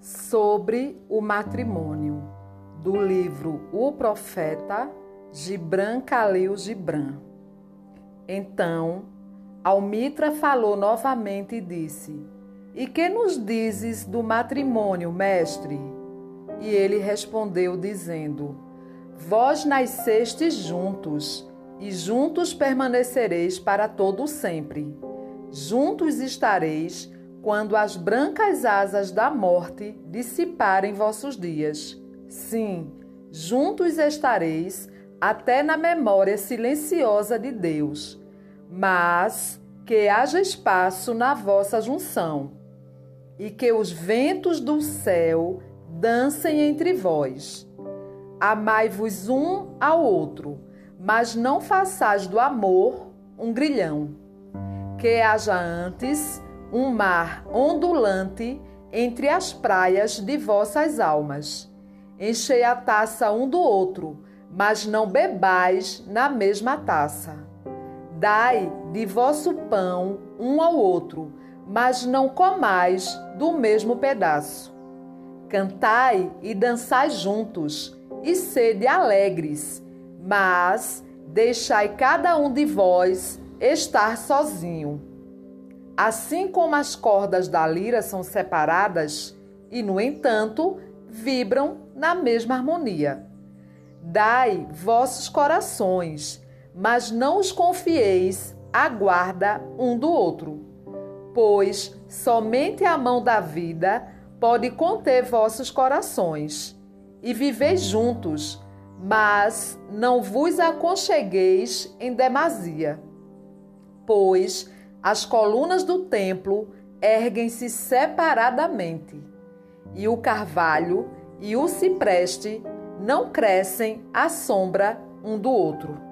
Sobre o matrimônio, do livro O Profeta, Gibran Khalil Gibran. Então, Almitra falou novamente e disse: E que nos dizes do matrimônio, mestre? E ele respondeu, dizendo: Vós nascestes juntos, e juntos permanecereis para todo sempre. Juntos estareis quando as brancas asas da morte dissiparem vossos dias. Sim, juntos estareis até na memória silenciosa de Deus, mas que haja espaço na vossa junção, e que os ventos do céu dancem entre vós. Amai-vos um ao outro, mas não façais do amor um grilhão. Que haja antes um mar ondulante entre as praias de vossas almas. Enchei a taça um do outro, mas não bebais na mesma taça. Dai de vosso pão um ao outro, mas não comais do mesmo pedaço. Cantai e dançai juntos, e sede alegres, mas deixai cada um de vós estar sozinho Assim como as cordas da lira são separadas e, no entanto, vibram na mesma harmonia. Dai vossos corações, mas não os confieis à guarda um do outro, pois somente a mão da vida pode conter vossos corações, e viveis juntos, mas não vos aconchegueis em demasia, pois as colunas do templo erguem-se separadamente, e o carvalho e o cipreste não crescem à sombra um do outro.